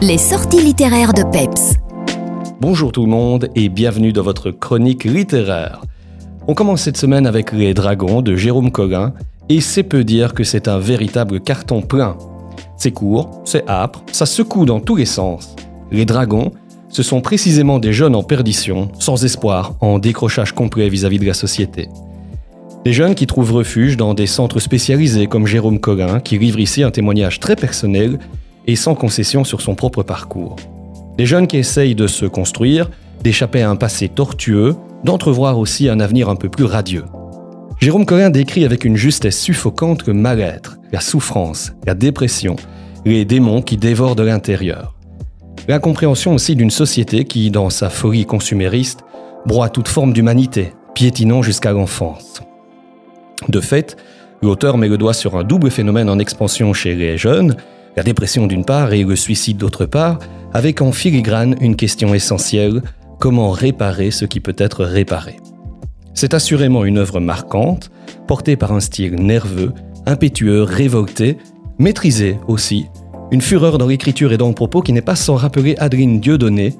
Les sorties littéraires de Peps. Bonjour tout le monde et bienvenue dans votre chronique littéraire. On commence cette semaine avec Les Dragons de Jérôme Collin et c'est peu dire que c'est un véritable carton plein. C'est court, c'est âpre, ça secoue dans tous les sens. Les Dragons, ce sont précisément des jeunes en perdition, sans espoir, en décrochage complet vis-à-vis de la société. Des jeunes qui trouvent refuge dans des centres spécialisés comme Jérôme Collin, qui livre ici un témoignage très personnel et sans concession sur son propre parcours. Des jeunes qui essayent de se construire, d'échapper à un passé tortueux, d'entrevoir aussi un avenir un peu plus radieux. Jérôme Collin décrit avec une justesse suffocante le mal-être, la souffrance, la dépression, les démons qui dévorent de l'intérieur. L'incompréhension aussi d'une société qui, dans sa folie consumériste, broie toute forme d'humanité, piétinant jusqu'à l'enfance. De fait, l'auteur met le doigt sur un double phénomène en expansion chez les jeunes, la dépression d'une part et le suicide d'autre part, avec en filigrane une question essentielle, comment réparer ce qui peut être réparé. C'est assurément une œuvre marquante, portée par un style nerveux, impétueux, révolté, maîtrisé aussi, une fureur dans l'écriture et dans le propos qui n'est pas sans rappeler Adrien Dieudonné.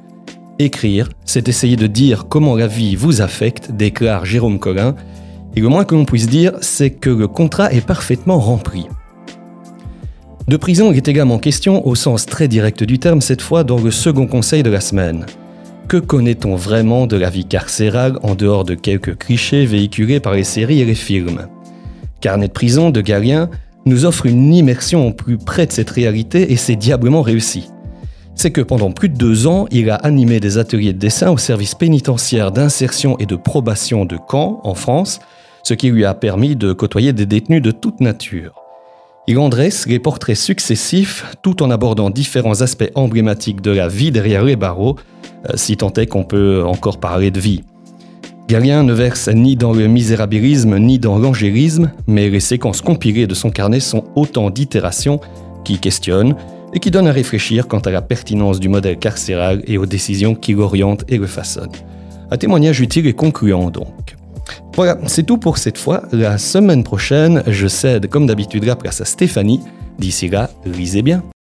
Écrire, c'est essayer de dire comment la vie vous affecte, déclare Jérôme Collin, et le moins que l'on puisse dire, c'est que le contrat est parfaitement rempli. De prison est également question au sens très direct du terme cette fois dans le second conseil de la semaine. Que connaît-on vraiment de la vie carcérale en dehors de quelques clichés véhiculés par les séries et les films? Carnet de prison de Galien nous offre une immersion au plus près de cette réalité et c'est diablement réussi. C'est que pendant plus de deux ans, il a animé des ateliers de dessin au service pénitentiaire d'insertion et de probation de Caen, en France, ce qui lui a permis de côtoyer des détenus de toute nature. Il en dresse les portraits successifs tout en abordant différents aspects emblématiques de la vie derrière les barreaux, si tant est qu'on peut encore parler de vie. Galien ne verse ni dans le misérabilisme ni dans l'angélisme, mais les séquences compilées de son carnet sont autant d'itérations qui questionnent et qui donnent à réfléchir quant à la pertinence du modèle carcéral et aux décisions qui l'orientent et le façonnent. Un témoignage utile et concluant donc. Voilà, c'est tout pour cette fois. La semaine prochaine, je cède comme d'habitude la place à Stéphanie. D'ici là, lisez bien.